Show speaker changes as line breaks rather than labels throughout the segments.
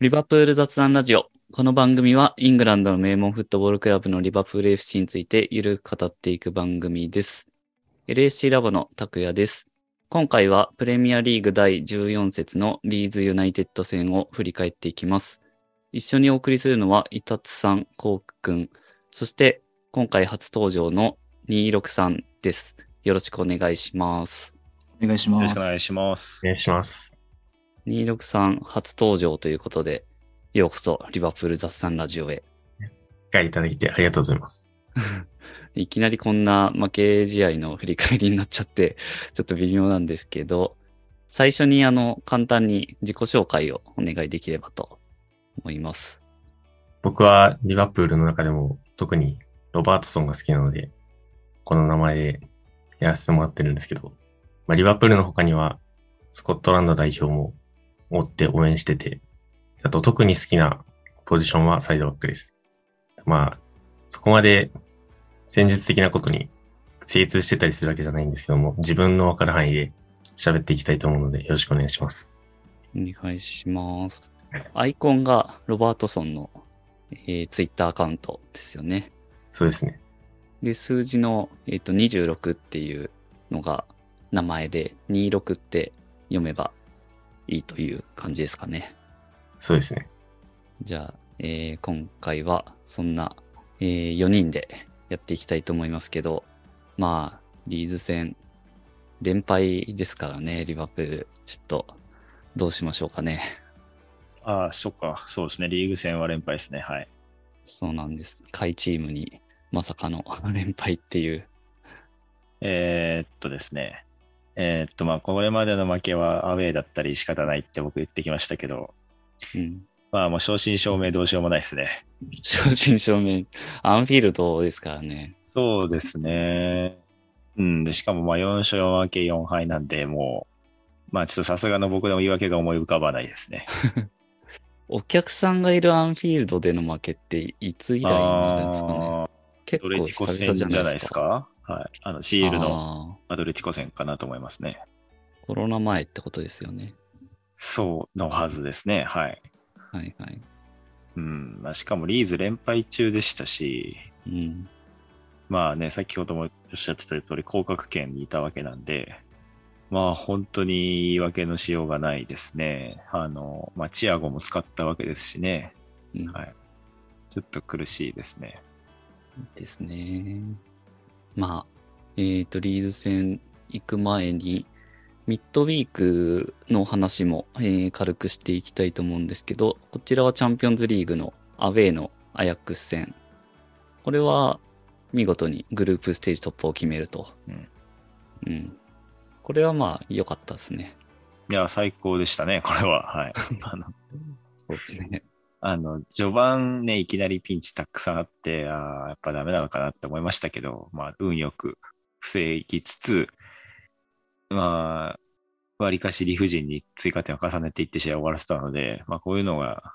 リバプール雑談ラジオ。この番組はイングランドの名門フットボールクラブのリバプール FC についてゆるく語っていく番組です。LSC ラボの拓也です。今回はプレミアリーグ第14節のリーズユナイテッド戦を振り返っていきます。一緒にお送りするのはイタツさん、コウくん、そして今回初登場の26さんです。よろしくお願いします。
お願いします
よろしくお。願いします。
お願いします。
263初登場ということで、ようこそリバプール雑談ラジオへ。
機会いただいてありがとうございます。
いきなりこんな負け試合の振り返りになっちゃって、ちょっと微妙なんですけど、最初にあの、簡単に自己紹介をお願いできればと思います。
僕はリバプールの中でも特にロバートソンが好きなので、この名前でやらせてもらってるんですけど、まあ、リバプールの他にはスコットランド代表も追って応援してて、あと特に好きなポジションはサイドバックです。まあ、そこまで戦術的なことに精通してたりするわけじゃないんですけども、自分のわかる範囲で喋っていきたいと思うのでよろしくお願いします。
お願いします。アイコンがロバートソンの、えー、ツイッターアカウントですよね。
そうですね。
で、数字の、えっと26っていうのが名前で、26って読めばいいという感じですかね。
そうですね。
じゃあ、えー今回はそんな、え4人でやっていきたいと思いますけど、まあ、リーズ戦、連敗ですからね、リバプール。ちょっと、どうしましょうかね。
ああ、そっか。そうですね。リーグ戦は連敗ですね。はい。
そうなんです。下位チームにまさかの 連敗っていう。
えーっとですね。えーっと、まあ、これまでの負けはアウェーだったり仕方ないって僕言ってきましたけど、
うん。
まあ、もう正真正銘どうしようもないですね。
正真正銘、アンフィールドですからね。
そうですね。うん。でしかも、まあ、4勝4分け4敗なんで、もう、まあ、ちょっとさすがの僕でも言い訳が思い浮かばないですね。
お客さんがいるアンフィールドでの負けっていつ以来になるんですかね。結構久々
戦じゃない
で
すか？はい。あの、シールの
あ
アドレティコ戦かなと思いますね。
ーコロナ前ってことですよね。
そうのはずですね。はい。
はいはい。
うん。まあ、しかもリーズ連敗中でしたし、
うん。
まあね、先ほどもおっしゃってた通り、降格圏にいたわけなんで、まあ本当に言い訳のしようがないですね。あの、まあチアゴも使ったわけですしね。
うん
はい。ちょっと苦しいですね。
ですね。まあ、えっ、と、リーズ戦行く前に、ミッドウィークの話も、えー軽くしていきたいと思うんですけど、こちらはチャンピオンズリーグのアウェーのアヤックス戦。これは見事にグループステージ突破を決めると。
うん。
うん。これはまあ良かったですね。
いや、最高でしたね、これは。はい。
そうですね。
あの序盤ね、いきなりピンチたくさんあって、ああ、やっぱダメなのかなって思いましたけど、まあ、運よく防ぎつつ、まあ、わりかし理不尽に追加点を重ねていって試合を終わらせたので、まあ、こういうのが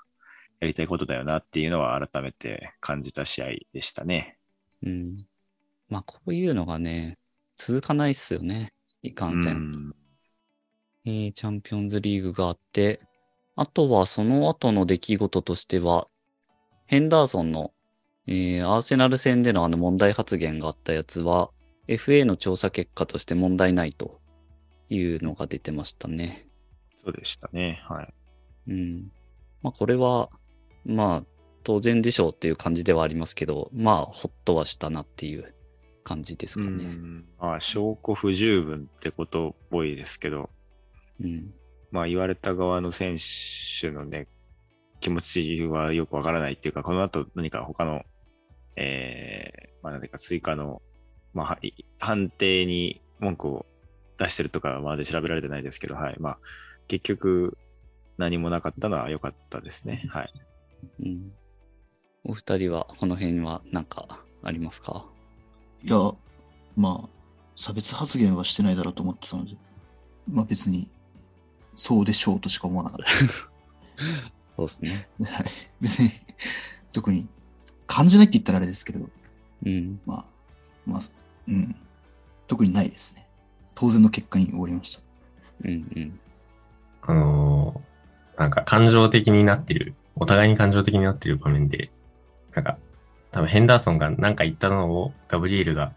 やりたいことだよなっていうのは改めて感じた試合でしたね。
うん。まあこういうのがね、続かないっすよね。いか
うん
せん。
ん。
えーチャンピオンズリーグがあって、あとはその後の出来事としては、ヘンダーソンの、えーアーセナル戦でのあの問題発言があったやつは、FA の調査結果として問題ないというのが出てましたね。
そうでしたね。はい。
うん。まあこれは、まあ当然でしょうっていう感じではありますけど、まあほっとはしたなっていう感じですか
う
ね。
ん。まあ、証拠不十分ってことっぽいですけど、
うん。
まあ言われた側の選手のね、気持ちはよくわからないっていうか、この後何か他の、えー、まあ何か追加の、まあはい判定に文句を出してるとかはまで調べられてないですけど、はい。まあ結局何もなかったのは良かったですね。はい。
うん。お二人はこの辺は何かありますか？
いや、まあ、差別発言はしてないだろうと思ってたので、まあ別に、そうでしょうとしか思わなかっ
そうですね。
た。はい。別に、特に、感じないって言ったらあれですけど、
うん。
まあ、まあ、うん。特にないですね。当然の結果に終わりました。
うんうん。
あのーなんか感情的になってる、お互いに感情的になってる場面で、なんか、多分ヘンダーソンが何か言ったのをガブリエルが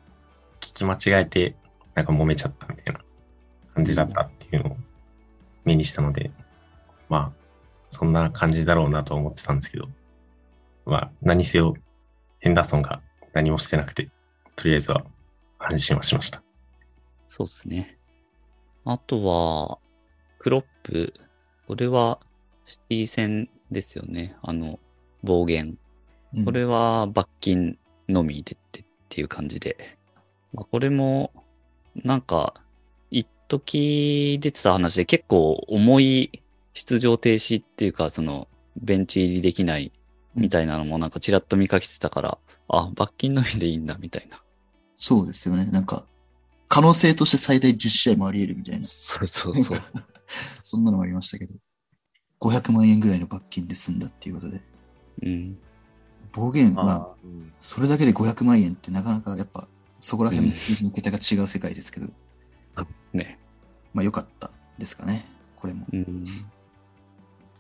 聞き間違えて、なんか揉めちゃったみたいな感じだったっていうのを目にしたので、まあ、そんな感じだろうなと思ってたんですけど、まあ、何せよ、ヘンダーソンが何もしてなくて、とりあえずは安心はしました。
そうですね。あとは、クロップ。これはシティ戦ですよね。あの、暴言。
うん
これは罰金のみでってっていう感じで。まあ、これも、なんか、一時出てた話で結構重い出場停止っていうか、その、ベンチ入りできないみたいなのもなんかちらっと見かけてたから、あ、罰金のみでいいんだみたいな。
そうですよね。なんか、可能性として最大10試合もあり得るみたいな、
そうそうそう。
そんなのもありましたけど、500万円ぐらいの罰金で済んだっていうことで、
うん。
暴言は、それだけで500万円ってなかなかやっぱ、そこら辺の数字の桁が違う世界ですけど、
そうですね。
まあ良かったですかね、これも。
うん。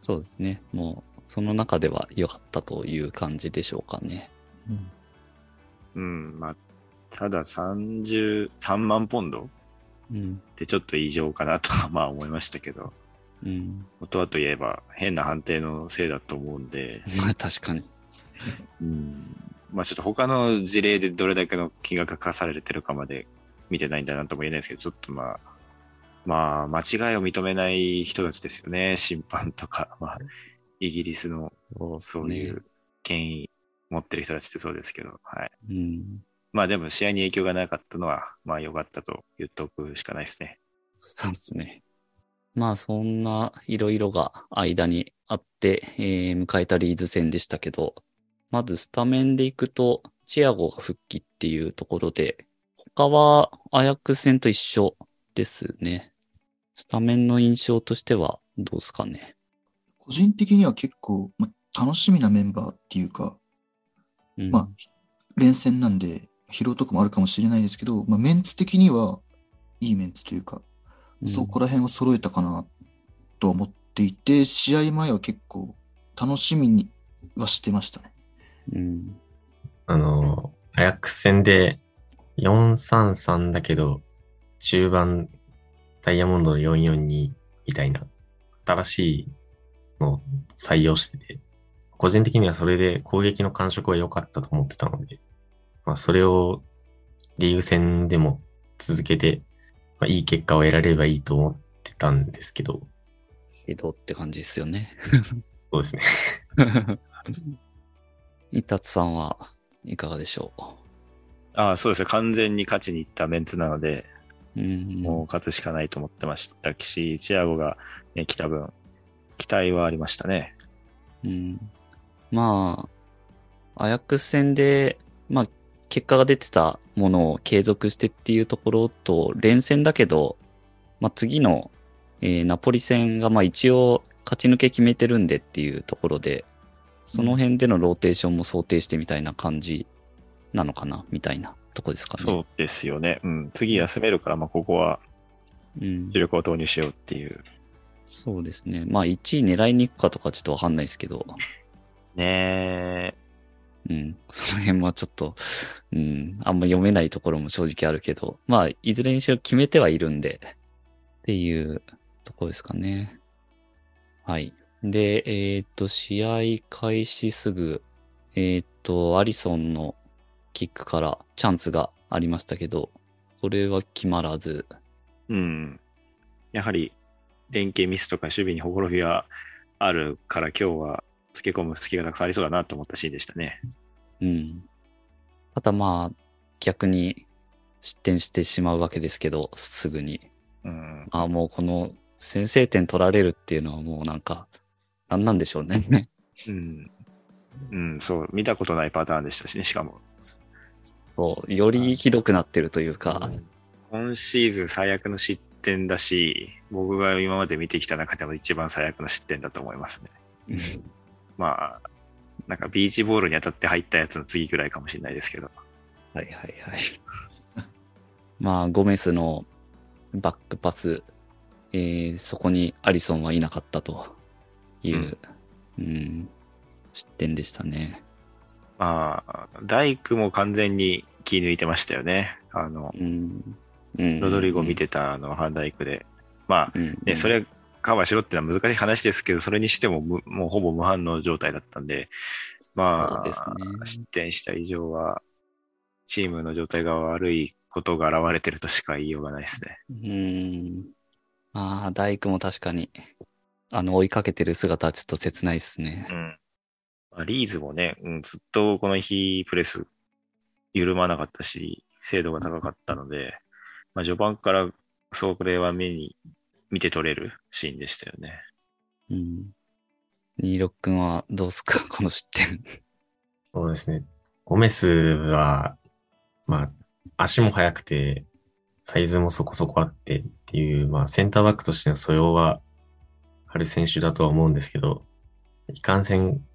そうですね。もう、その中では良かったという感じでしょうかね。
うん
うん、まあ、ただ30、3万ポンドっ
うん。
てちょっと異常かなとは まあ思いましたけど、
うん。
元はといえば変な判定のせいだと思うんで、
まあ確かに。
うん、まあちょっと他の事例でどれだけの金額が課されてるかまで見てないんだなとも言えないですけど、ちょっとまあ、まあ間違いを認めない人たちですよね。審判とか、まあ、イギリスの
そう
いう権威持ってる人たちってそうですけど、はい。
うん。
まあでも試合に影響がなかったのは、まあ良かったと言っておくしかないですね。
そうですね。まあそんないろいろが間にあって、えー迎えたリーズ戦でしたけど、まずスタメンでいくと、チアゴが復帰っていうところで、他はアヤックス戦と一緒ですね。スタメンの印象としてはどうですかね。
個人的には結構、まあ、楽しみなメンバーっていうか、
うん、
まあ、連戦なんで疲労とかもあるかもしれないですけど、まあ、メンツ的にはいいメンツというか、
うん
そこら辺は揃えたかなとは思っていて、試合前は結構楽しみにはしてましたね。
うん。
あの、アヤックス戦で433だけど、中盤ダイヤモンドの442みたいな新しいのを採用してて、個人的にはそれで攻撃の感触は良かったと思ってたので、まあそれをリーグ戦でも続けて、まあ、いい結果を得られればいいと思ってたんですけど、
けどって感じですよね。
そうですね。
イタツさんはいかがでしょ
ああ、そうですね。完全に勝ちに行ったメンツなので、
う。うん。
もう勝つしかないと思ってましたし、チアゴが、ね、来た分、期待はありましたね。
うん。まあ、アヤックス戦で、まあ、結果が出てたものを継続してっていうところと、連戦だけど、まあ次の、えーナポリ戦がまあ一応勝ち抜け決めてるんでっていうところで、その辺でのローテーションも想定してみたいな感じなのかな、みたいなとこですかね。
そうですよね。うん。次休めるから、まあここは
うん
主。力を投入しようっていう。
そうですね。まあ1位狙いに行くかとかちょっとわかんないですけど、
ねえ。
うん。その辺はちょっと、うん。あんま読めないところも正直あるけど、まあ、いずれにしろ決めてはいるんで、っていうところですかね。はい。で、えっ、と、試合開始すぐ、えっ、と、アリソンのキックからチャンスがありましたけど、これは決まらず、
うん。やはり、連携ミスとか守備にほころびがあるから今日はつけ込む隙がたくさんありそうだなと思ったシーンでしたね。
うん。ただまあ、逆に失点してしまうわけですけど、すぐに。
うん。
あもうこの先制点取られるっていうのはもうなんか、なんなんでしょうね。
うん。うん、そう。見たことないパターンでしたしね、しかも。
そう、よりひどくなってるというか、
今シーズン最悪の失点だし、僕が今まで見てきた中でも一番最悪の失点だと思いますね。
うん
まあ、なんかビーチボールに当たって入ったやつの次くらいかもしれないですけど。
はいはいはい。まあ、ゴメスのバックパス、えーそこにアリソンはいなかったという、うん、失点でしたね。
まあ、大工も完全に気抜いてましたよね。あの、
うん。うん
ロドリゴ見てたあの、ハンダイクで。まあ、
うん、
ね、それカバーしろってのは難しい話ですけど、それにしてもむもうほぼ無反応状態だったんで、まあ、
ね
失点した以上は、チームの状態が悪いことが現れてるとしか言いようがないですね。
うん。ああ、大工も確かに、あの、追いかけてる姿はちょっと切ないですね
う。ん。まあ、リーズもね、うん、ずっとこの日プレス緩まなかったし、精度が高かったので、まあ、序盤からそれは目に見て取れるシーンでしたよね。
うん。26君はどうすか？この失点。
そうですね。ゴメスは、まあ、足も速くて、サイズもそこそこあってっていう、まあ、センターバックとしての素養はある選手だとは思うんですけど、いかんせん、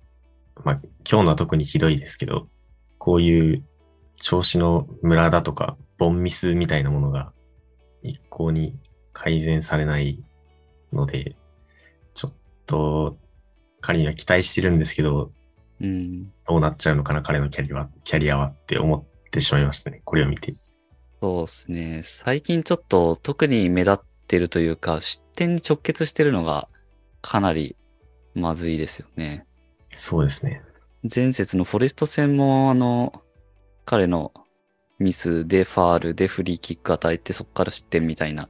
まあ、今日のは特にひどいですけど、こういう調子のムラだとか、ボンミスみたいなものが一向に改善されないので、ちょっと彼には期待してるんですけど、
うん。
どうなっちゃうのかな、彼のキャリアは、キャリアはって思ってしまいましたね。これを見て。
そうですね。最近ちょっと特に目立ってるというか、失点に直結してるのがかなりまずいですよね。
そうですね。
前節のフォレスト戦も、あの、彼のミスでファールでフリーキック与えてそこから失点みたいな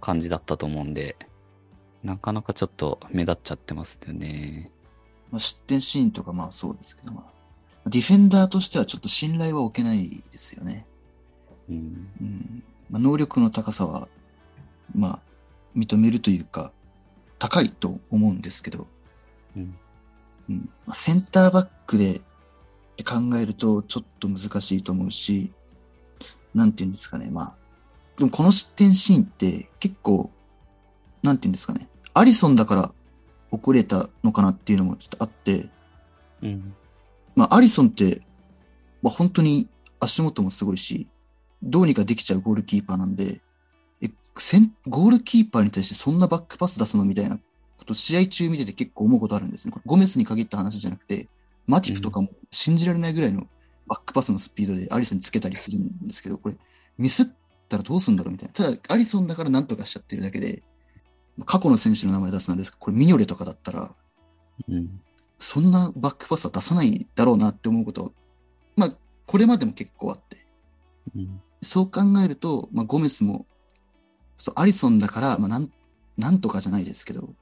感じだったと思うんで、なかなかちょっと目立っちゃってますよね。
まあ、失点シーンとかまあそうですけど、まあ、ディフェンダーとしてはちょっと信頼は置けないですよね。
うん。
うんまあ、能力の高さは、まあ、認めるというか、高いと思うんですけど、
うん
うん。まあセンターバックで考えるとちょっと難しいと思うし、なんていうんですかね、まあ、でもこの失点シーンって結構、なんていうんですかね、アリソンだから遅れたのかなっていうのもちょっとあって、
うん。
まあ、アリソンって、まあ、本当に足元もすごいし、どうにかできちゃうゴールキーパーなんで、え、センゴールキーパーに対してそんなバックパス出すのみたいなこと、試合中見てて結構思うことあるんですね。これゴメスに限った話じゃなくて、マティプとかも信じられないぐらいのバックパスのスピードでアリソンにつけたりするんですけど、これ、ミスったらどうすんだろうみたいな。ただ、アリソンだからなんとかしちゃってるだけで、過去の選手の名前出すのですけど、これミニョレとかだったら、
うん。
そんなバックパスは出さないだろうなって思うことは、まあ、これまでも結構あって。
うん。
そう考えると、まあ、ゴメスも、そうアリソンだから、まあ、なん、なんとかじゃないですけど、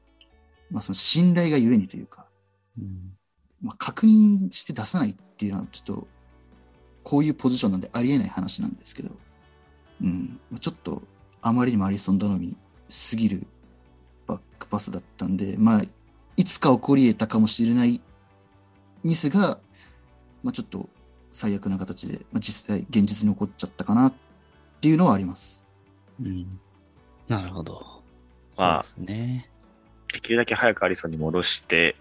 まあ、その信頼がゆえにというか、
うん。
まあ、確認して出さないっていうのは、ちょっと、こういうポジションなんでありえない話なんですけど、うん、ちょっと、あまりにもアリソン頼みすぎるバックパスだったんで、まあ、いつか起こり得たかもしれないミスが、まあ、ちょっと最悪な形で、まあ、実際、現実に起こっちゃったかなっていうのはあります。
うん。なるほど。
まあ
そうですね。
できるだけ早くアリソンに戻して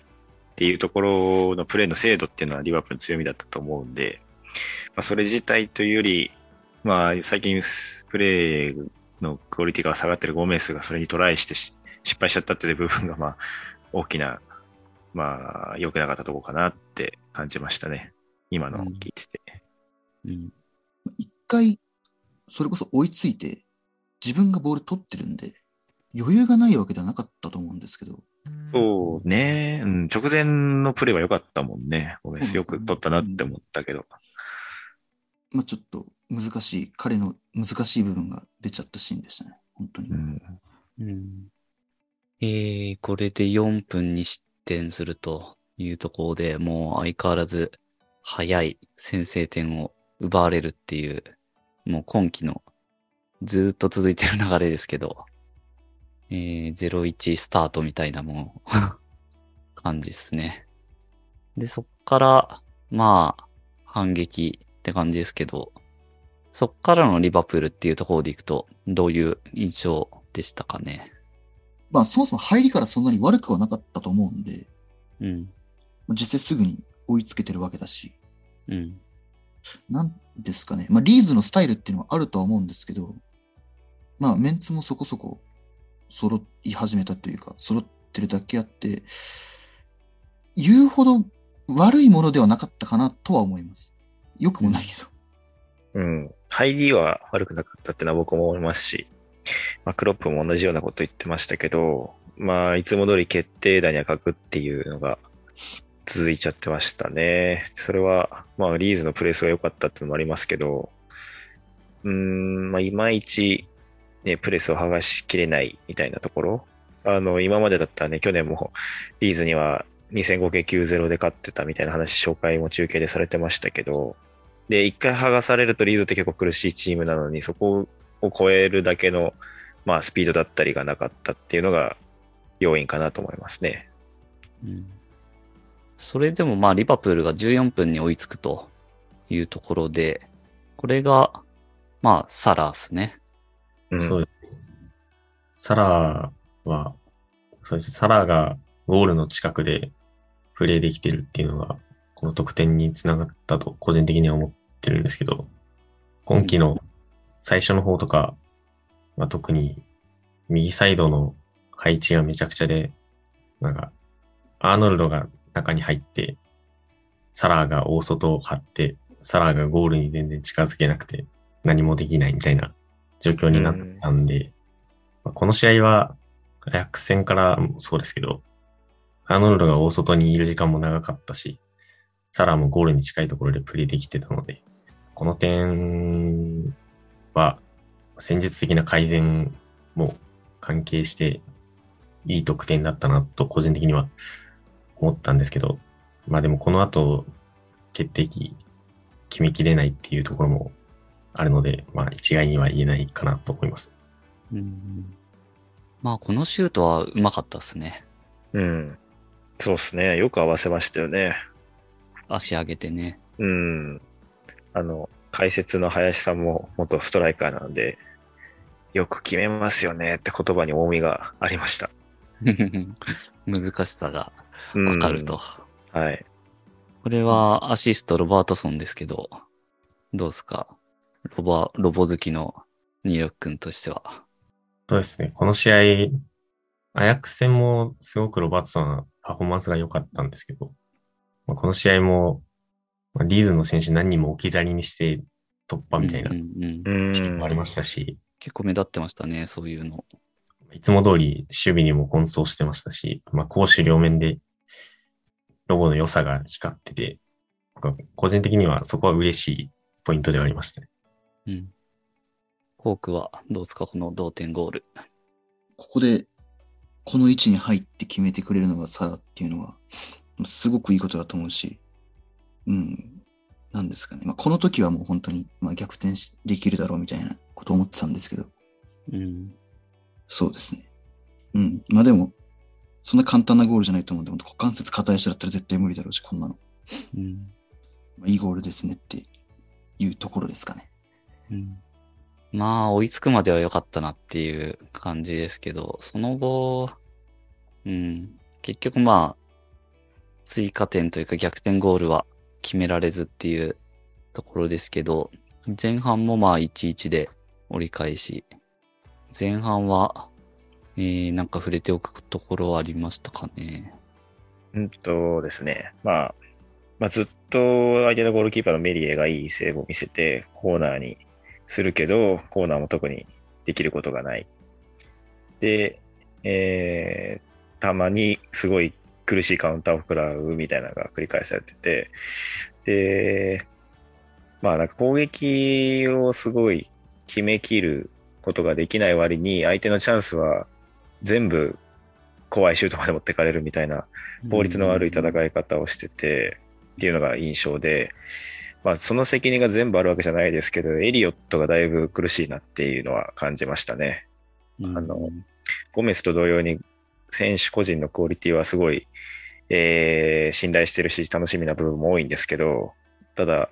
っていうところのプレーの精度っていうのはリバプールの強みだったと思うんで、まあ、それ自体というより、まあ、最近プレーのクオリティが下がってるゴメスがそれにトライして失敗しちゃったっていう部分が、まあ、大きな、まあ、良くなかったとこかなって感じましたね。今のを聞いてて。
うん。
一回、それこそ追いついて、自分がボール取ってるんで、余裕がないわけではなかったと思うんですけど、
そうね、うん、直前のプレーは良かったもんね。ゴメスよく取ったなって思ったけど。
まあちょっと難しい、彼の難しい部分が出ちゃったシーンでしたね。本当に。
うん
うん。えー、これで4分に失点するというところでもう相変わらず早い先制点を奪われるっていう、もう今季のずーっと続いてる流れですけど、えー、0-1スタートみたいなもう 感じですね。で、そっから、まあ、反撃って感じですけど、そっからのリバプールっていうところでいくと、どういう印象でしたかね？
まあそもそも入りからそんなに悪くはなかったと思うんで、
うん。
まあ実際すぐに追いつけてるわけだし、
うん。
なんですかね。まあリーズのスタイルっていうのはあるとは思うんですけど、まあメンツもそこそこ揃い始めたというか、揃ってるだけあって、言うほど悪いものではなかったかなとは思います。良くもないけど。
うん。入りは悪くなかったってのは僕も思いますし、まあ、クロップも同じようなこと言ってましたけど、まあ、いつも通り決定打には書くっていうのが続いちゃってましたね。それは、まあ、リーズのプレスが良かったっていうのもありますけど、うーん、まあ、いまいち、ね、プレスを剥がしきれないみたいなところ。あの、今までだったらね、去年もリーズには2005系9-0で勝ってたみたいな話、紹介も中継でされてましたけど、で、一回剥がされるとリーズって結構苦しいチームなのに、そこを超えるだけの、まあ、スピードだったりがなかったっていうのが要因かなと思いますね。
うんそれでもまあ、リバプールが14分に追いつくというところで、これが、まあ、サラースね。
うん、
そうですね。サラーは、そうですね。サラーがゴールの近くでプレーできてるっていうのが、この得点につながったと個人的には思ってるんですけど、今季の最初の方とか、まあ、特に右サイドの配置がめちゃくちゃで、なんか、アーノルドが中に入って、サラーが大外を張って、サラーがゴールに全然近づけなくて何もできないみたいな状況になったんで、まあこの試合は、アヤックス戦からもそうですけど、アーノルドが大外にいる時間も長かったし、サラーもゴールに近いところでプレーできてたので、この点は戦術的な改善も関係していい得点だったなと個人的には思ったんですけど、まあでもこの後決定機決めきれないっていうところもあるので、まあ一概には言えないかなと思います。
うんまあ、このシュートはうまかったですね。
うん。そうですね。よく合わせましたよね。
足上げてね。
うん。あの、解説の林さんも元ストライカーなんで、よく決めますよねって言葉に重みがありました。
難しさが
うん
わかると。
はい。
これはアシストロバートソンですけど、どうですか？ロバ、ロボ好きのニーロックンとしては。
そうですね。この試合、アヤックス戦もすごくロバートソンはパフォーマンスが良かったんですけど、まあ、この試合も、まあ、リーズの選手何人も置き去りにして突破みたいな
うんうんうん
うん
シーンもありましたし、
結構目立ってましたね、そういうの。
いつも通り守備にも奔走してましたし、まあ、攻守両面でロボの良さが光ってて、個人的にはそこは嬉しいポイントではありましたね。
うん。フォークはどうですか？この同点ゴール。
ここで、この位置に入って決めてくれるのがサラっていうのは、すごくいいことだと思うし、うん、なんですかね。まあ、この時はもう本当に、まあ、逆転しできるだろうみたいなことを思ってたんですけど、
うん。
そうですね。うん。まあでも、そんな簡単なゴールじゃないと思うんで、股関節硬い人だったら絶対無理だろうし、こんなの。
うん。
まあ、いいゴールですねっていうところですかね。
まあ、追いつくまでは良かったなっていう感じですけど、その後、うん。結局まあ、追加点というか逆転ゴールは決められずっていうところですけど、前半もまあ1-1で折り返し、前半は、えー、なんか触れておくところはありましたかね。
うんとですね。まあ、まあ、ずっと相手のゴールキーパーのメリエがいいセーブを見せて、コーナーにするけど、コーナーも特にできることがない。で、えーたまにすごい苦しいカウンターを食らうみたいなのが繰り返されてて、で、まあなんか攻撃をすごい決めきることができない割に、相手のチャンスは全部怖いシュートまで持ってかれるみたいな効率の悪い戦い方をしてて、っていうのが印象で、まあその責任が全部あるわけじゃないですけど、エリオットがだいぶ苦しいなっていうのは感じましたね。
うん
あのゴメスと同様に選手個人のクオリティはすごい、えー信頼してるし楽しみな部分も多いんですけど、ただ、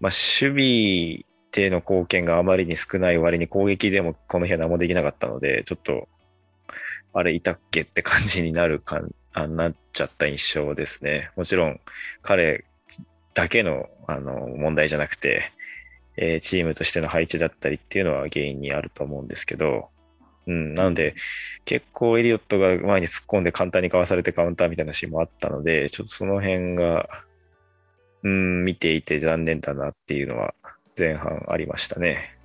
まあ守備での貢献があまりに少ない割に攻撃でもこの日は何もできなかったので、ちょっと、あれいたっけって感じになるかん、あなっちゃった印象ですね。もちろん彼だけのあの問題じゃなくて、えーチームとしての配置だったりっていうのは原因にあると思うんですけど、うん、なので、結構エリオットが前に突っ込んで簡単にかわされてカウンターみたいなシーンもあったので、ちょっとその辺が、うん、見ていて残念だなっていうのは前半ありましたね。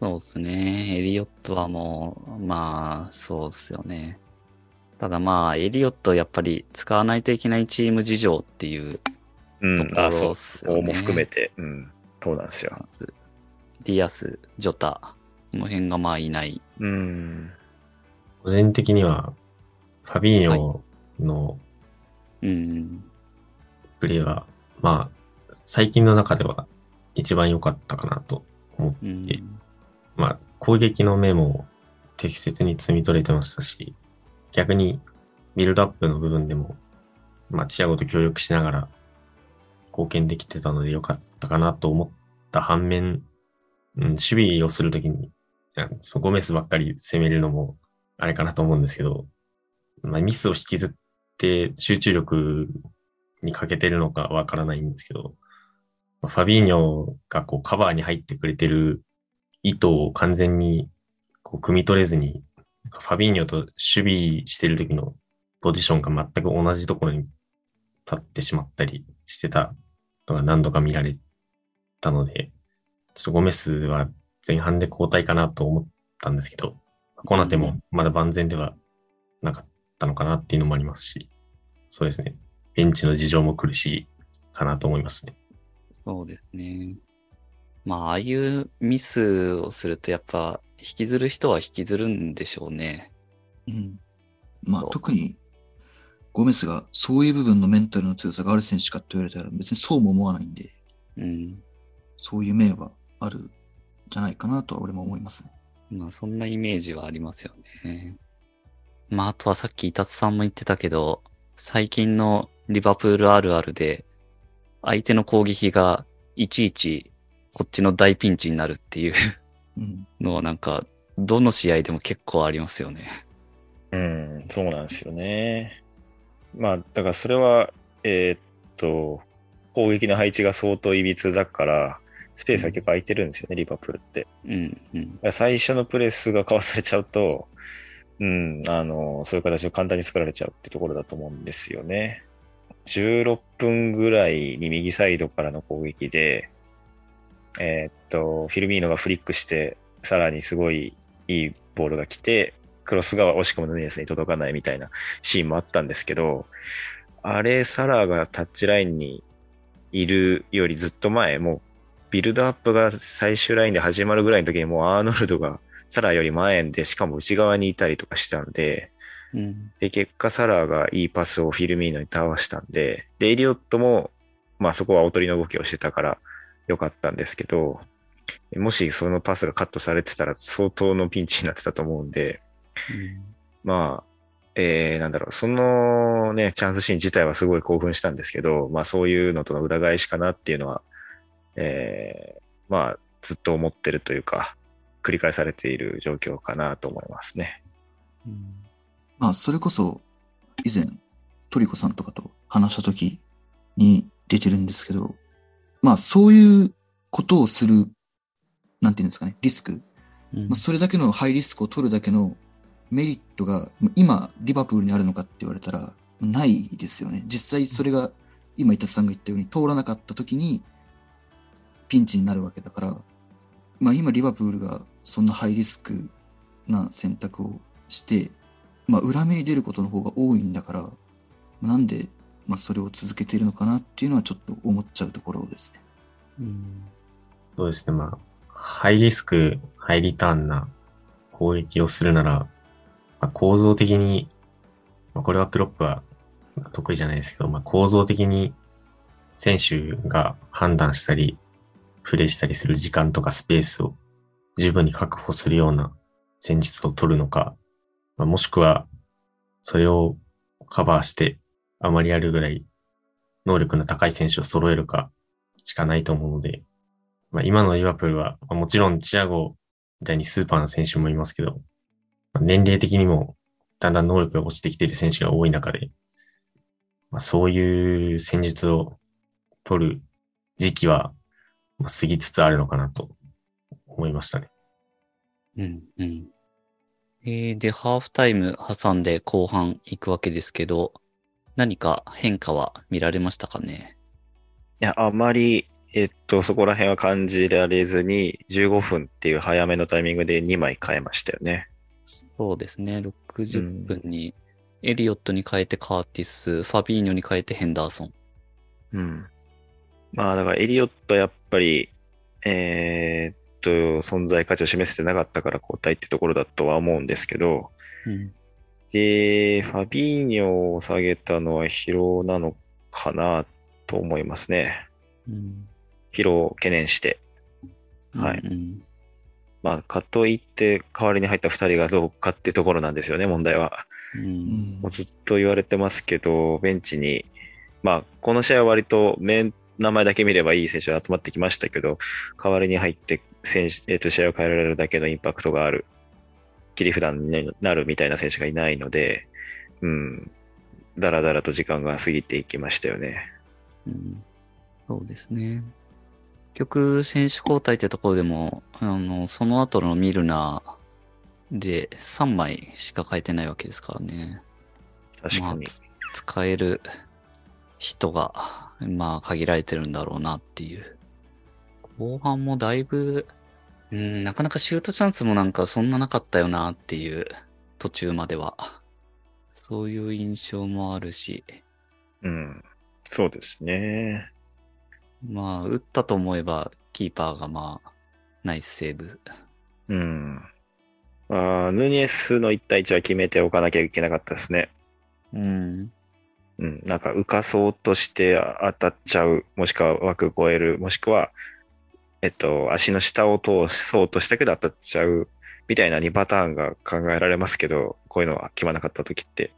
そうですね。エリオットはもう、まあ、そうですよね。ただまあ、エリオットやっぱり使わないといけないチーム事情っていう
うん
と、ころ
あ、そう
っ。すよね。
も含めて、うん、そうなんですよ。
リアス、ジョタ、この辺がまあいない。
うん、
個人的には、ファビーニョの
うん。
プレーは、まあ、最近の中では一番良かったかなと思って、
うん。
まあ、攻撃の面も適切に積み取れてましたし、逆にビルドアップの部分でも、まあ、チアゴと協力しながら貢献できてたので良かったかなと思った反面、うん、守備をするときに、ゴメスばっかり攻めるのもあれかなと思うんですけど、まあ、ミスを引きずって集中力に欠けてるのかわからないんですけど、まファビーニョがこうカバーに入ってくれてる意図を完全にこう汲み取れずに、ファビーニョと守備してる時のポジションが全く同じところに立ってしまったりしてたのが何度か見られたので、ちょっとゴメスは前半で交代かなと思ったんですけど、コナテもまだ万全ではなかったのかなっていうのもありますし、そうですね。ベンチの事情も苦しいかなと思いますね。
そうですね。まあ、ああいうミスをするとやっぱ引きずる人は引きずるんでしょうね。
うん。まあ特に、ゴメスがそういう部分のメンタルの強さがある選手かって言われたら別にそうも思わないんで、
うん。
そういう面はあるんじゃないかなとは俺も思いますね。
まあ、そんなイメージはありますよね。まあ、あとはさっきイタツさんも言ってたけど、最近のリバプールあるあるで、相手の攻撃がいちいちこっちの大ピンチになるっていう
うん。
のはなんか、どの試合でも結構ありますよね。
うん、そうなんですよね。まあ、だからそれは、えーっと、攻撃の配置が相当いびつだから、スペースは結構空いてるんですよね、リバプールって。
うん、うん。
最初のプレスがかわされちゃうと、うん、あの、そういう形を簡単に作られちゃうってところだと思うんですよね。16分ぐらいに右サイドからの攻撃で、えーっと、フィルミーノがフリックして、さらにすごいいいボールが来て、クロスが押し込むヌニエスに届かないみたいなシーンもあったんですけど、あれ、サラーがタッチラインにいるよりずっと前、もうビルドアップが最終ラインで始まるぐらいの時にもうアーノルドがサラーより前で、しかも内側にいたりとかしたんで、
うん。
で、結果サラーがいいパスをフィルミーノに倒したんで、で、エリオットも、まあそこはおとりの動きをしてたから良かったんですけど、もしそのパスがカットされてたら相当のピンチになってたと思うんで、まあ、えー、なんだろう、そのね、チャンスシーン自体はすごい興奮したんですけど、まあそういうのとの裏返しかなっていうのは、えー、まあずっと思ってるというか、繰り返されている状況かなと思いますね。
うん。
まあそれこそ以前トリコさんとかと話した時に出てるんですけど、まあそういうことをする、なんていうんですかね、リスク。
うん
まあ、それだけのハイリスクを取るだけのメリットが今リバプールにあるのかって言われたらないですよね。実際それが今伊達さんが言ったように通らなかった時にピンチになるわけだから、まあ今リバプールがそんなハイリスクな選択をして、まあ裏目に出ることの方が多いんだから、なんでまあそれを続けているのかなっていうのはちょっと思っちゃうところですね。
うん。
そうですね。まあ、ハイリスク、ハイリターンな攻撃をするなら、まあ、構造的に、まあ、これはプロップは得意じゃないですけど、まあ、構造的に選手が判断したり、プレイしたりする時間とかスペースを十分に確保するような戦術を取るのか、まあ、もしくは、それをカバーしてあまりやるぐらい能力の高い選手を揃えるかしかないと思うので、まあ、今のリバプールは、まあもちろんチアゴみたいにスーパーな選手もいますけど、年齢的にもだんだん能力が落ちてきている選手が多い中で、まあ、そういう戦術を取る時期はまあ過ぎつつあるのかなと思いましたね。
うん。うん。いえーで、ハーフタイム挟んで後半行くわけですけど、何か変化は見られましたかね？
いや、あまり、えっと、そこら辺は感じられずに、15分っていう早めのタイミングで2枚変えましたよね。
そうですね。60分に、エリオットに変えてカーティス、ファビーニョに変えてヘンダーソン。
うん。まあ、だからエリオットはやっぱり、えーっと、存在価値を示せてなかったから交代ってところだとは思うんですけど、
うん。
で、ファビーニョを下げたのは疲労なのかなと思いますね。
うん。
疲労を懸念して。はい
うん
まあ、かといって代わりに入った2人がどうかってところなんですよね、問題は。
うん。
もうずっと言われてますけど、ベンチに、まあ、この試合は割と面、名前だけ見ればいい選手が集まってきましたけど、代わりに入って選手、えっと試合を変えられるだけのインパクトがある、切り札になるみたいな選手がいないので、うん、だらだらと時間が過ぎていきましたよね。
うんそうですね。結局、選手交代ってところでも、あの、その後のミルナーで3枚しか変えてないわけですからね。
確かに。
使える人が、まあ、限られてるんだろうなっていう。後半もだいぶ、うん、なかなかシュートチャンスもなんかそんななかったよなっていう、途中までは。そういう印象もあるし、
うん、そうですね。
まあ、打ったと思えば、キーパーがまあ、ナイスセーブ。
うん。まあ、ヌニエスの1対1は決めておかなきゃいけなかったですね。
うん。
うん、なんか浮かそうとして当たっちゃう、もしくは枠越える、もしくは、えっと、足の下を通そうとしたけど当たっちゃう、みたいな2パターンが考えられますけど、こういうのは決まらなかった時って。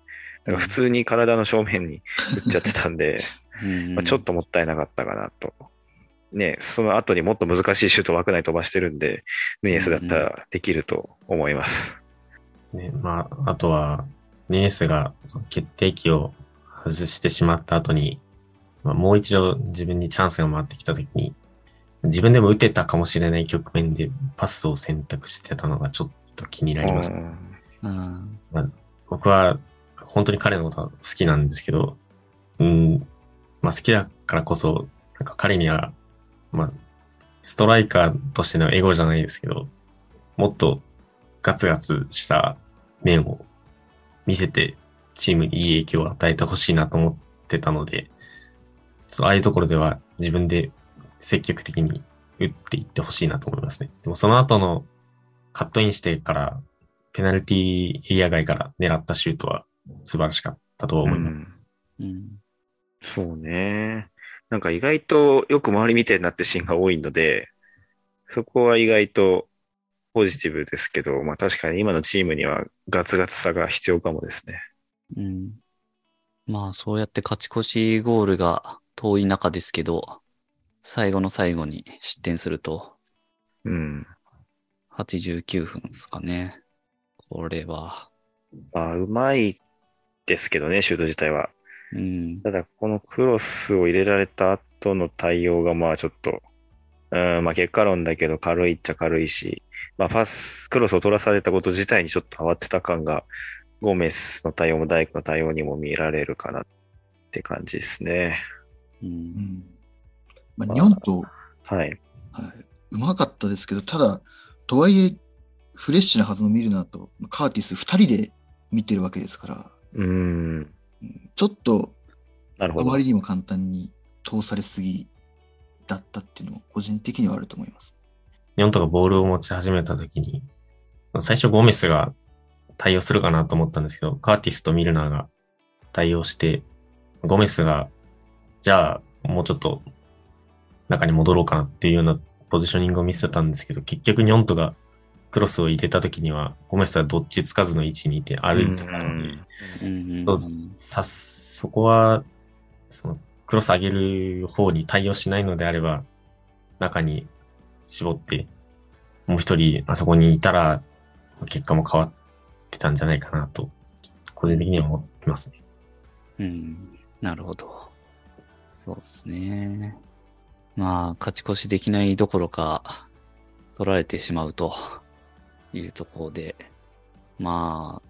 なんか普通に体の正面に打っちゃってたんで、
うん
まあちょっともったいなかったかなと。ね、その後にもっと難しいシュートを枠内に飛ばしてるんで、ヌニエスだったらできると思います。
ね、まあ、あとは、ニエスが決定機を外してしまった後に、まあ、もう一度自分にチャンスが回ってきた時に、自分でも打てたかもしれない局面でパスを選択してたのがちょっと気になりました。
うん
うん。
僕は本当に彼のことは好きなんですけど、うん、まあ好きだからこそ、なんか彼には、まあ、ストライカーとしてのエゴじゃないですけど、もっとガツガツした面を見せて、チームにいい影響を与えてほしいなと思ってたので、そうああいうところでは自分で積極的に打っていってほしいなと思いますね。でもその後のカットインしてからペナルティーエリア外から狙ったシュートは素晴らしかったと思います。
うん
うん。
そうね。なんか意外とよく周り見てになってシーンが多いので、そこは意外とポジティブですけど、まあ確かに今のチームにはガツガツさが必要かもですね。
うん。まあ、そうやって勝ち越しゴールが遠い中ですけど、最後の最後に失点すると、
うん。
89分ですかね。これは。
まあ、うまいですけどね、シュート自体は。
うん。
ただ、このクロスを入れられた後の対応が、まあちょっと、うん、まあ結果論だけど軽いっちゃ軽いし、まあパス、クロスを取らされたこと自体にちょっと慌てた感が、ゴメスの対応も大工の対応にも見られるかなって感じですね。
う。
うんんまあ、ニョンと、
はい。
はい、うまかったですけど、ただ、とはいえ、フレッシュなはずのミルナーとカーティス2人で見てるわけですから、
うん
ちょっと
なるほど
あま。りにも簡単に通されすぎだったっていうのも個人的にはあると思います。
ニョントがボールを持ち始めた時に、最初ゴメスが対応するかなと思ったんですけど、カーティスとミルナーが対応して、ゴメスが、じゃあもうちょっと中に戻ろうかなっていうようなポジショニングを見せてたんですけど、結局ニョントがクロスを入れた時には、ゴメスはどっちつかずの位置にいて歩いてたので、
うん
うん。
そうさ、そこは、その、クロス上げる方に対応しないのであれば、中に絞って、もう一人あそこにいたら、結果も変わってたんじゃないかなと、個人的には思ってますね。
うん。なるほど。そうですね。まあ、勝ち越しできないどころか、取られてしまうというところで、まあ、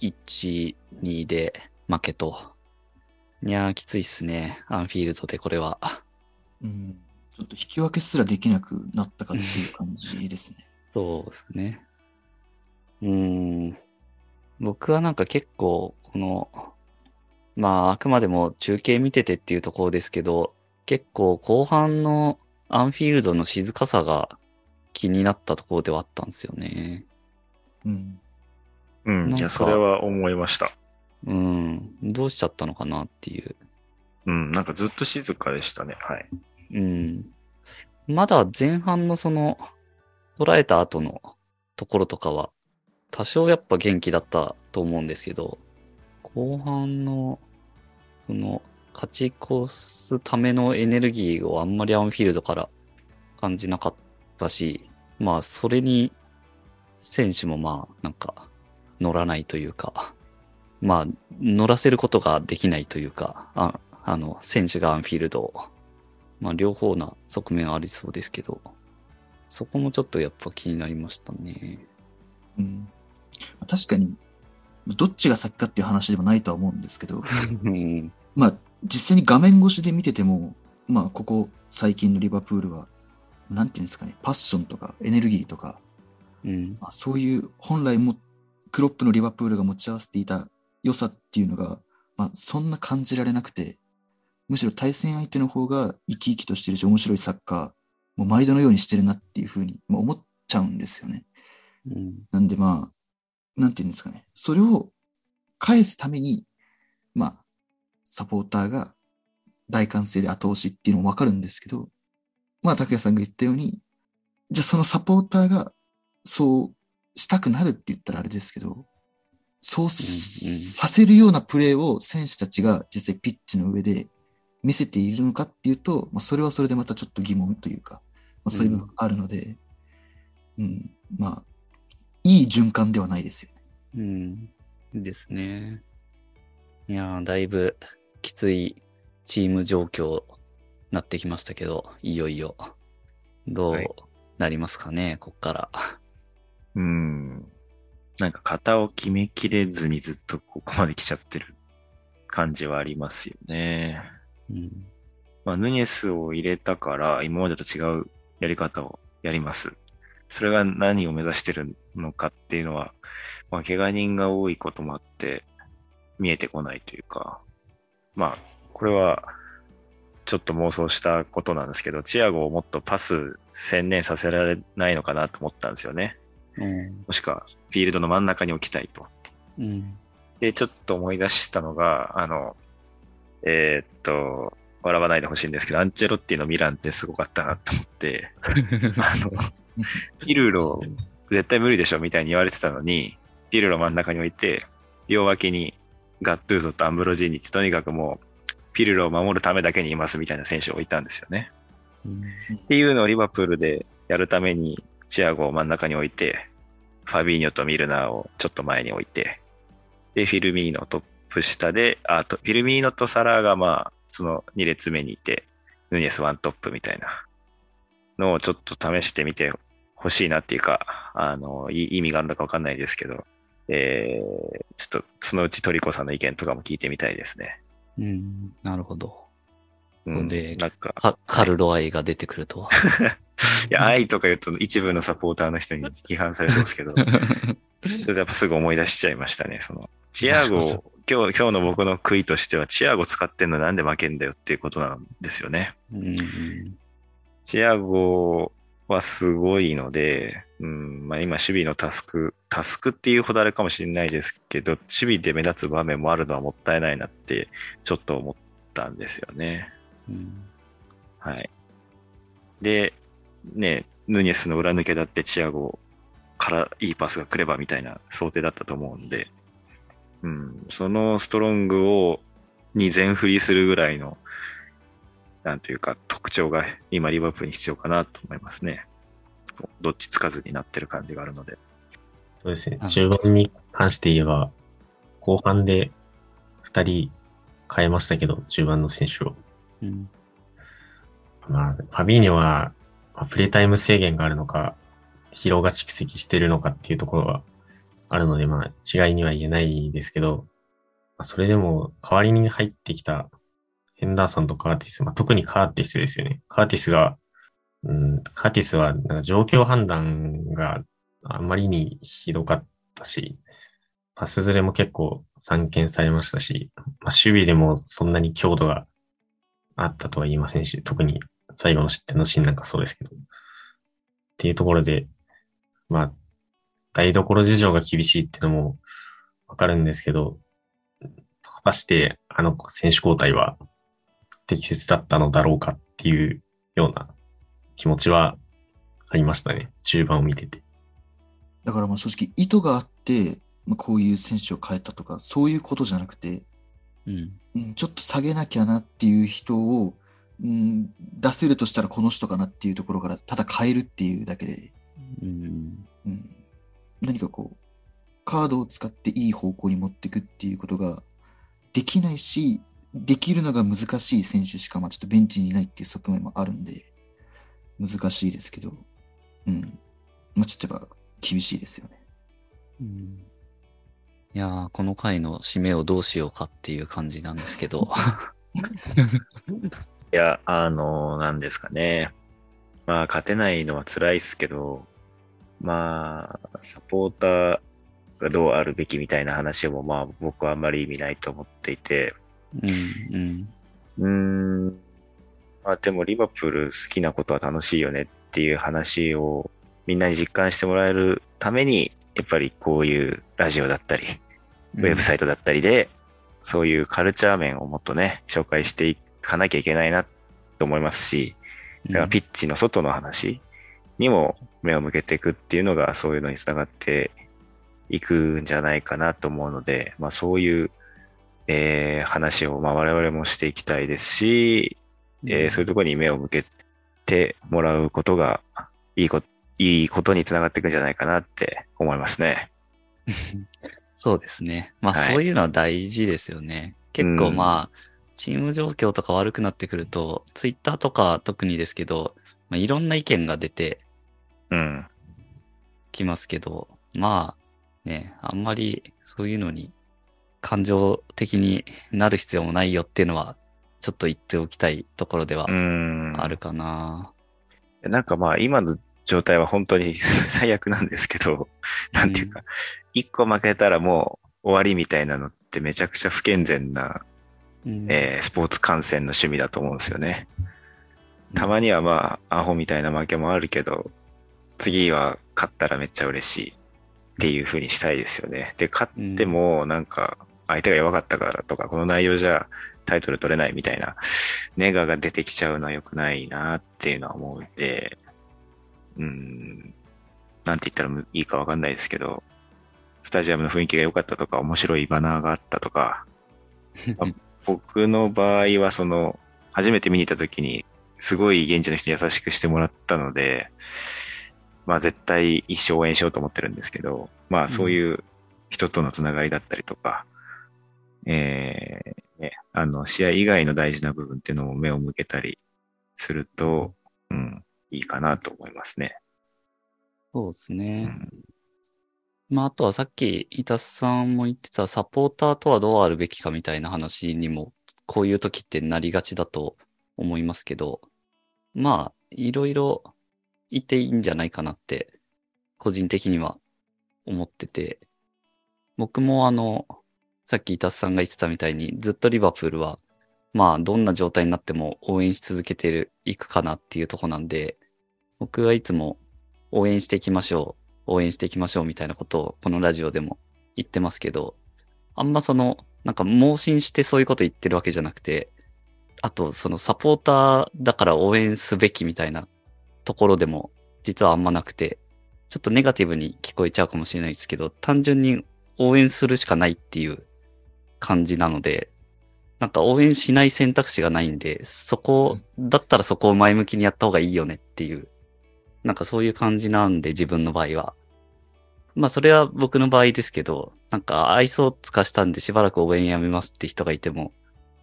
1、2で負けと。いやー、きついっすね。アンフィールドでこれは。
うん。ちょっと引き分けすらできなくなったかっていう感じですね。
そうですね。うーん。僕はなんか結構、この、まあ、あくまでも中継見ててっていうところですけど、結構後半のアンフィールドの静かさが気になったところではあったんですよね。
うん。
うん。いや、それは思いました。
うん。どうしちゃったのかなっていう。
うん。なんかずっと静かでしたね。はい。
うん。まだ前半のその、捉えた後のところとかは、多少やっぱ元気だったと思うんですけど、後半の、その、勝ち越すためのエネルギーをあんまりアンフィールドから感じなかったし、まあ、それに、選手もまあ、なんか、乗らないというか、まあ、乗らせることができないというか、ああの、選手がアンフィールドをまあ、両方な側面ありそうですけど、そこもちょっとやっぱ気になりましたね。
うん。確かに、どっちが先かっていう話でもないとは思うんですけど、
うん。
まあ、実際に画面越しで見てても、まあ、ここ最近のリバプールは、なんていうんですかね、パッションとかエネルギーとか、
うん。
まあ、そういう本来もクロップのリバプールが持ち合わせていた良さっていうのが、まあ、そんな感じられなくて、むしろ対戦相手の方が生き生きとしてるし面白いサッカー、もう毎度のようにしてるなっていうふうにもう思っちゃうんですよね。
うん。
なんでまあ、なんていうんですかね。それを返すために、まあ、サポーターが大歓声で後押しっていうのもわかるんですけど、まあ、拓也さんが言ったように、じゃあそのサポーターがそうしたくなるって言ったらあれですけど、そうさせるようなプレーを選手たちが実際ピッチの上で見せているのかっていうと、まあ、それはそれでまたちょっと疑問というか、まあ、そういう部分があるので、うん、まあ、いい循環ではないですよね。
うん。ですね。いやー、だいぶきついチーム状況なってきましたけど、いよいよ、ど
はいう
なりますかね、こっから。
うん。なんか型を決めきれずにずっとここまで来ちゃってる感じはありますよね。
うん。
まあ、ヌニェスを入れたから、今までと違うやり方をやります。それが何を目指してるのかっていうのは、まあ、怪我人が多いこともあって、見えてこないというか、まあ、これは、ちょっと妄想したことなんですけど、チアゴをもっとパス専念させられないのかなと思ったんですよね。
うん。
もしくは、フィールドの真ん中に置きたいと。
うん。
で、ちょっと思い出したのが、あの、えーっと、笑わないでほしいんですけど、アンチェロッティのミランってすごかったなと思って、あの、ピルロ絶対無理でしょみたいに言われてたのに、ピルロ真ん中に置いて、両脇にガットゥーゾとアンブロジーニってとにかくもう、ピルロを守るためだけにいますみたいな選手を置いたんですよね。
うん
っていうのをリバプールでやるために、チアゴを真ん中に置いて、ファビーニョとミルナーをちょっと前に置いて、で、フィルミーノトップ下で、あと、フィルミーノとサラーがまあ、その2列目にいて、ヌニエスワントップみたいなのをちょっと試してみてほしいなっていうか、あの、いい意味があるのかわかんないですけど、えー、ちょっとそのうちトリコさんの意見とかも聞いてみたいですね。
うん。なるほど。
うん、
で
なんか、
カカルロ愛が出てくるとは？
いや、愛とか言うと一部のサポーターの人に批判されそうですけど、それでやっぱすぐ思い出しちゃいましたね。その、チアゴ今日、今日の僕の悔いとしては、チアゴ使ってんのなんで負けんだよっていうことなんですよね。
うん。
チアゴはすごいので、うん、まあ今守備のタスク、タスクっていうほどあれかもしれないですけど、守備で目立つ場面もあるのはもったいないなって、ちょっと思ったんですよね。
うん。
はい。で、ね、ヌニェスの裏抜けだってチアゴからいいパスが来ればみたいな想定だったと思うんで、うん、そのストロングを、に全振りするぐらいの、なんというか特徴が今リバプールに必要かなと思いますね。どっちつかずになってる感じがあるので。
そうですね
う。ん
中盤に関して言えば、後半で2人変えましたけど、中盤の選手を。
うん。
まあ、ファビーニョは、まあプレイタイム制限があるのか、疲労が蓄積してるのかっていうところは、あるので、まあ違いには言えないですけど、まあそれでも代わりに入ってきたヘンダーソンとカーティス、まあ、特にカーティスですよね。カーティスが、うん、カティスはなんか状況判断があまりにひどかったし、パスズレも結構散見されましたし、まあ、守備でもそんなに強度があったとは言いませんし、特に最後の失点のシーンなんかそうですけど。っていうところで、まあ、台所事情が厳しいっていうのもわかるんですけど、果たしてあの選手交代は適切だったのだろうかっていうような気持ちはありましたね。中盤を見てて。
だからまあ正直意図があって、まあ、こういう選手を変えたとか、そういうことじゃなくて、
うん。
うん、ちょっと下げなきゃなっていう人を、うん、出せるとしたらこの人かなっていうところから、ただ変えるっていうだけで、
うん。
うん、何かこう、カードを使っていい方向に持っていくっていうことができないし、できるのが難しい選手しか、まあちょっとベンチにいないっていう側面もあるんで、難しいですけど、うん。まあちょっとやっぱ厳しいですよね。
うんいやー、この回の締めをどうしようかっていう感じなんですけど。
いや、あの、なんですかね。まあ、勝てないのは辛いですけど、まあ、サポーターがどうあるべきみたいな話も、まあ、僕はあんまり意味ないと思っていて、
うん。うん。
うーん、まあ、でも、リバプール好きなことは楽しいよねっていう話をみんなに実感してもらえるために、やっぱりこういうラジオだったり、ウェブサイトだったりで、そういうカルチャー面をもっとね、紹介していかなきゃいけないなと思いますし、だからピッチの外の話にも目を向けていくっていうのがそういうのにつながっていくんじゃないかなと思うので、まあそういう、えー話をまあ我々もしていきたいですし、えーそういうところに目を向けてもらうことがいいこいいことにつながっていくんじゃないかなって思いますね。
そうですね。まあ、
はい
そういうのは大事ですよね。結構まあ、チーム状況とか悪くなってくると、ツイッターとか特にですけど、まあ、いろんな意見が出て
うん。
きますけど、まあ、ね、あんまりそういうのに感情的になる必要もないよっていうのは、ちょっと言っておきたいところでは
うん。
あるかな。
なんかまあ今の状態は本当に 最悪なんですけど、なんていうか、一個負けたらもう終わりみたいなのってめちゃくちゃ不健全な、
うん
えースポーツ観戦の趣味だと思うんですよね。たまにはまあアホみたいな負けもあるけど、次は勝ったらめっちゃ嬉しいっていう風にしたいですよね。で、勝ってもなんか相手が弱かったからとか、この内容じゃタイトル取れないみたいなネガが出てきちゃうのは良くないなっていうのは思うんで、うん、なんて言ったらいいかわかんないですけど、スタジアムの雰囲気が良かったとか、面白いバナーがあったとか、僕の場合はその、初めて見に行った時に、すごい現地の人に優しくしてもらったので、まあ絶対一生応援しようと思ってるんですけど、まあそういう人とのつながりだったりとか、えーね、あの、試合以外の大事な部分っていうのも目を向けたりすると、うん、いいかなと思いますね。
そうです
う
ね。
ん、
まあ、あとはさっき、伊田さんも言ってたサポーターとはどうあるべきかみたいな話にも、こういう時ってなりがちだと思いますけど、まあ、いろいろいていいんじゃないかなって、個人的には思ってて、僕もあの、さっき伊田さんが言ってたみたいに、ずっとリバプールは、まあ、どんな状態になっても応援し続けてる、いくかなっていうとこなんで、僕はいつも応援していきましょう、応援していきましょうみたいなことをこのラジオでも言ってますけど、あんまその、なんか盲信してそういうこと言ってるわけじゃなくて、あとそのサポーターだから応援すべきみたいなところでも実はあんまなくて、ちょっとネガティブに聞こえちゃうかもしれないですけど、単純に応援するしかないっていう感じなので、なんか応援しない選択肢がないんで、そこ、だったらそこを前向きにやった方がいいよねっていう、なんかそういう感じなんで自分の場合は。まあそれは僕の場合ですけど、なんか愛想つかしたんでしばらく応援やめますって人がいても、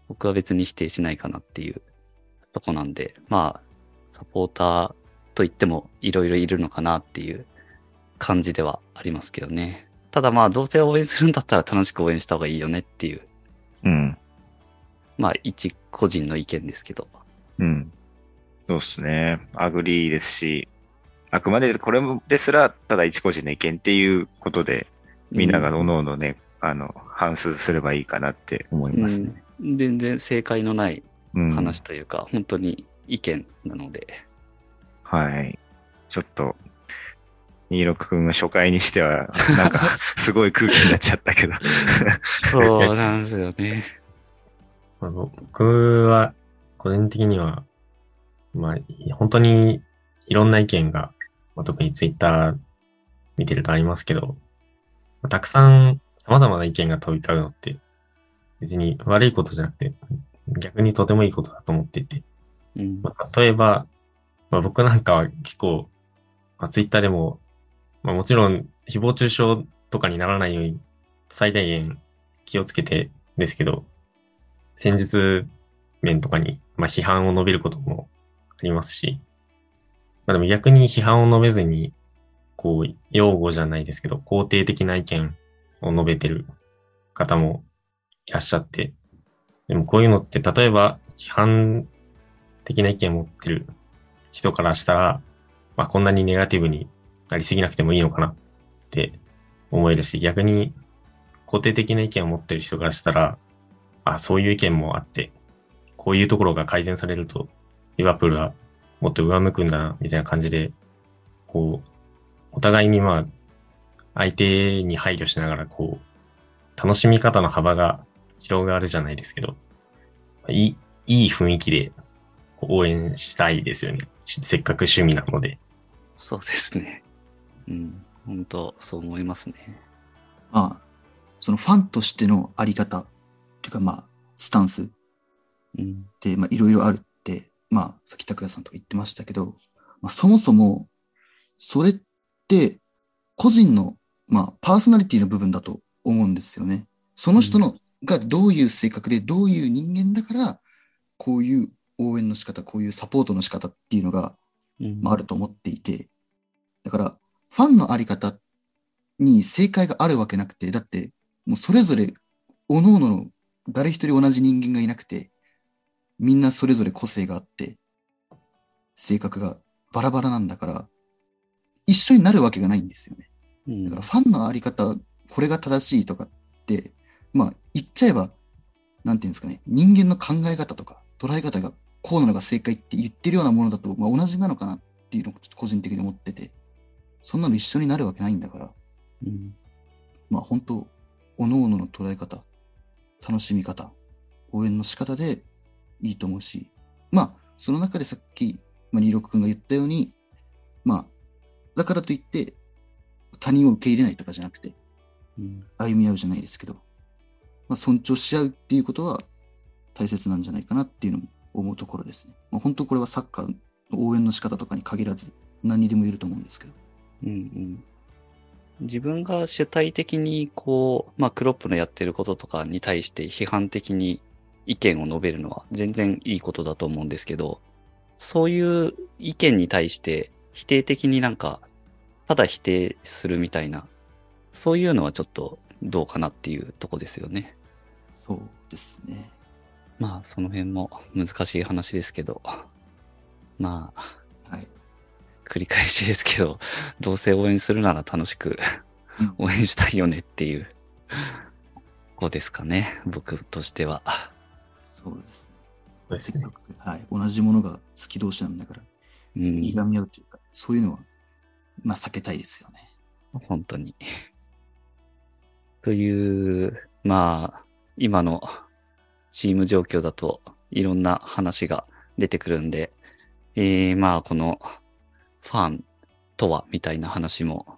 僕は別に否定しないかなっていうとこなんで、まあ、サポーターと言ってもいろいろいるのかなっていう感じではありますけどね。ただまあ、どうせ応援するんだったら楽しく応援した方がいいよねっていう、
うん。
まあ、一個人の意見ですけど。
うん。そうですね。 agreeですし、あくまでこれですら、ただ一個人の意見っていうことで、みんなが
う
おのおのね、あの、反芻すればいいかなって思いますね。
うん全然正解のない
うん。
話というか、本当に意見なので。
はい。ちょっと、26くんが初回にしては、なんか、すごい空気になっちゃったけど。
そうなんですよね。
まあ僕は、個人的には、まあ、本当にいろんな意見が、まあ、特にツイッター見てるとありますけど、まあたくさん様々な意見が飛び交うのって、別に悪いことじゃなくて、逆にとてもいいことだと思っていて、
うん。
まあ、例えば、まあ、僕なんかは結構、まあ、ツイッターでも、まあ、もちろん誹謗中傷とかにならないように最大限気をつけてですけど、戦術面とかに、まあ、批判を述べることもありますし、まあ、でも逆に批判を述べずに、こう、擁護じゃないですけど、肯定的な意見を述べてる方もいらっしゃって、でもこういうのって、例えば批判的な意見を持ってる人からしたら、まあ、こんなにネガティブになりすぎなくてもいいのかなって思えるし、逆に肯定的な意見を持ってる人からしたら、あ、そういう意見もあって、こういうところが改善されると、リバプールはもっと上向くんだな、みたいな感じで、こう、お互いにまあ、相手に配慮しながら、こう、楽しみ方の幅が広がるじゃないですけど、いい、いい雰囲気で応援したいですよね。せっかく趣味なので。
そうですね。うん。本当そう思いますね。
まあ、そのファンとしてのあり方、というかまあ、スタンス
うん。
って、まあ、いろいろあるって、まあ、さっき拓也さんとか言ってましたけど、まあ、そもそも、それって、個人の、まあ、パーソナリティの部分だと思うんですよね。その人の、がどういう性格で、どういう人間だから、こういう応援の仕方、こういうサポートの仕方っていうのが、
うん
まあ、あると思っていて、だから、ファンのあり方に正解があるわけなくて、だって、もうそれぞれ、各々の誰一人同じ人間がいなくて、みんなそれぞれ個性があって、性格がバラバラなんだから、一緒になるわけがないんですよね。
うん
だからファンのあり方、これが正しいとかって、まあ言っちゃえば、なんていうんですかね、人間の考え方とか捉え方がこうなのが正解って言ってるようなものだと、まあ同じなのかなっていうのをちょっと個人的に思ってて、そんなの一緒になるわけないんだから、
うん
まあ本当、各々の捉え方、楽しみ方、応援の仕方でいいと思うし、まあその中でさっき、まあ、26君が言ったように、まあ、だからといって他人を受け入れないとかじゃなくて、
うん
歩み合うじゃないですけど、まあ、尊重し合うっていうことは大切なんじゃないかなっていうのも思うところですね。まあ、本当これはサッカーの応援の仕方とかに限らず何にでも言えると思うんですけど。
うんうん自分が主体的にこう、まあ、クロップのやってることとかに対して批判的に意見を述べるのは全然いいことだと思うんですけど、そういう意見に対して否定的になんか、ただ否定するみたいな、そういうのはちょっとどうかなっていうとこですよね。
そうですね。
まあ、その辺も難しい話ですけど、まあ、
はい。
繰り返しですけど、どうせ応援するなら楽しく
うん
応援したいよねっていう、こうですかね、僕としては。
そうですね。
そうですね。
はい。同じものが好き同士なんだから、
うん、
いがみ合うというか、そういうのは、まあ避けたいですよね。
本当に。という、まあ、今のチーム状況だといろんな話が出てくるんで、えー、まあ、このファンとはみたいな話も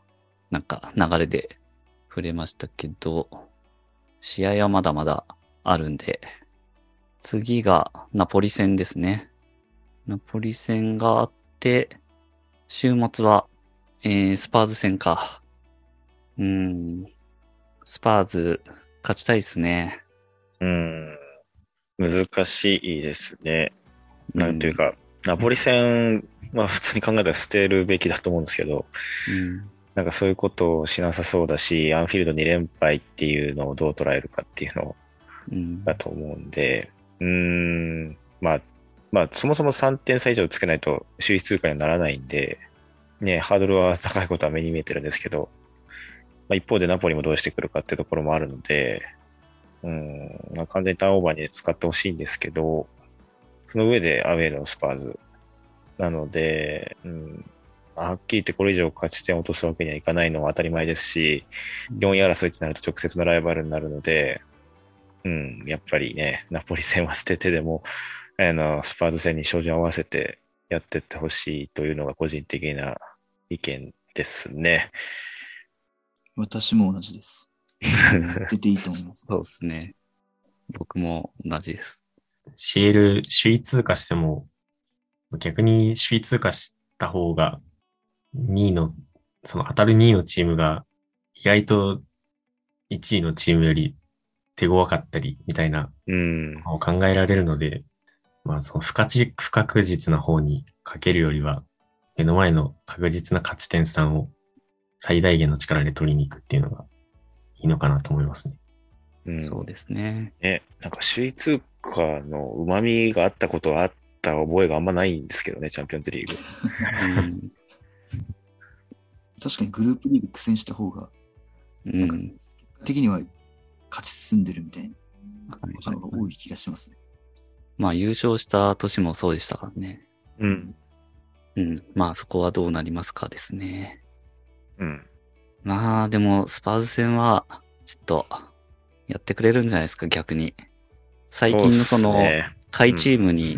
なんか流れで触れましたけど、試合はまだまだあるんで、次がナポリ戦ですね。ナポリ戦があって、週末は、えー、スパーズ戦か。うーん。スパーズ、勝ちたいですね。
うん。難しいですね。なんていう
か。
か、ナポリ戦は普通に考えたら捨てるべきだと思うんですけど、
うん。
なんかそういうことをしなさそうだし、アンフィールド2連敗っていうのをどう捉えるかっていうの
うん。
だと思うんで、うーん、まあ、まあ、そもそも3点差以上つけないと首位通過にはならないんで、ね、ハードルは高いことは目に見えてるんですけど、まあ、一方でナポリもどうしてくるかっていうところもあるので、うん、まあ、完全にターンオーバーに使ってほしいんですけど、その上でアウェーのスパーズ。なので、うん、はっきり言ってこれ以上勝ち点を落とすわけにはいかないのは当たり前ですし、4位争いってなると直接のライバルになるので、うん、やっぱりね、ナポリ戦は捨ててでも、あの、スパーズ戦に照準を合わせてやっていってほしいというのが個人的な意見ですね。
私も同じです。出ていいと思います。
そうですね。僕も同じです。
CL 首位通過しても、逆に首位通過した方が、2位の、その当たる2位のチームが、意外と1位のチームより手強かったり、みたいな
うん。
のを考えられるので、まあ、その不確不確実な方にかけるよりは、目の前の確実な勝ち点3を最大限の力で取りに行くっていうのがいいのかなと思いますね。
うん、
そうですね。
ね。なんか首位通過の旨味があったことがあった覚えがあんまないんですけどね、チャンピオンズリーグ。
うん。
確かにグループリーグ苦戦した方が、
うん。
結果的には勝ち進んでるみたいな
はい
ことが多い気がしますね。
まあ優勝した年もそうでしたからね。
うん。
うん。まあそこはどうなりますかですね。
うん。
まあでもスパーズ戦はちょっとやってくれるんじゃないですか逆に。最近のその下位チームに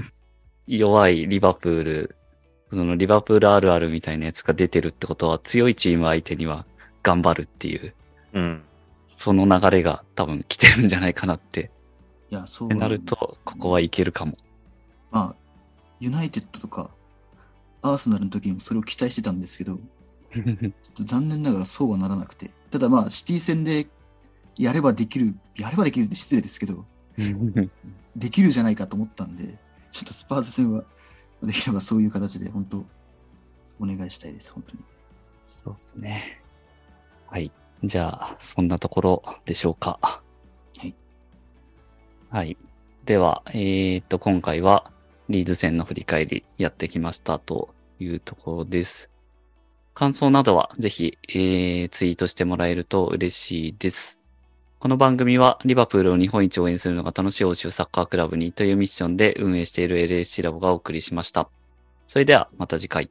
弱いリバプール、そのリバプールあるあるみたいなやつが出てるってことは強いチーム相手には頑張るっていう、
うん。
その流れが多分来てるんじゃないかなって。
いや、そう
ってなると、ここはいけるかも。
まあ、ユナイテッドとか、アーセナルの時にもそれを期待してたんですけど、ちょっと残念ながらそうはならなくて。ただまあ、シティ戦でやればできる、やればできるって失礼ですけど、できるじゃないかと思ったんで、ちょっとスパーズ戦は、できればそういう形で、本当お願いしたいです、本当に。
そうですね。はい。じゃあ、そんなところでしょうか。
はい。
はい。では、えー、と、今回はリーズ戦の振り返りやってきましたというところです。感想などはぜひ、えー、ツイートしてもらえると嬉しいです。この番組はリバプールを日本一応援するのが楽しい欧州サッカークラブにというミッションで運営している LSC ラボがお送りしました。それではまた次回。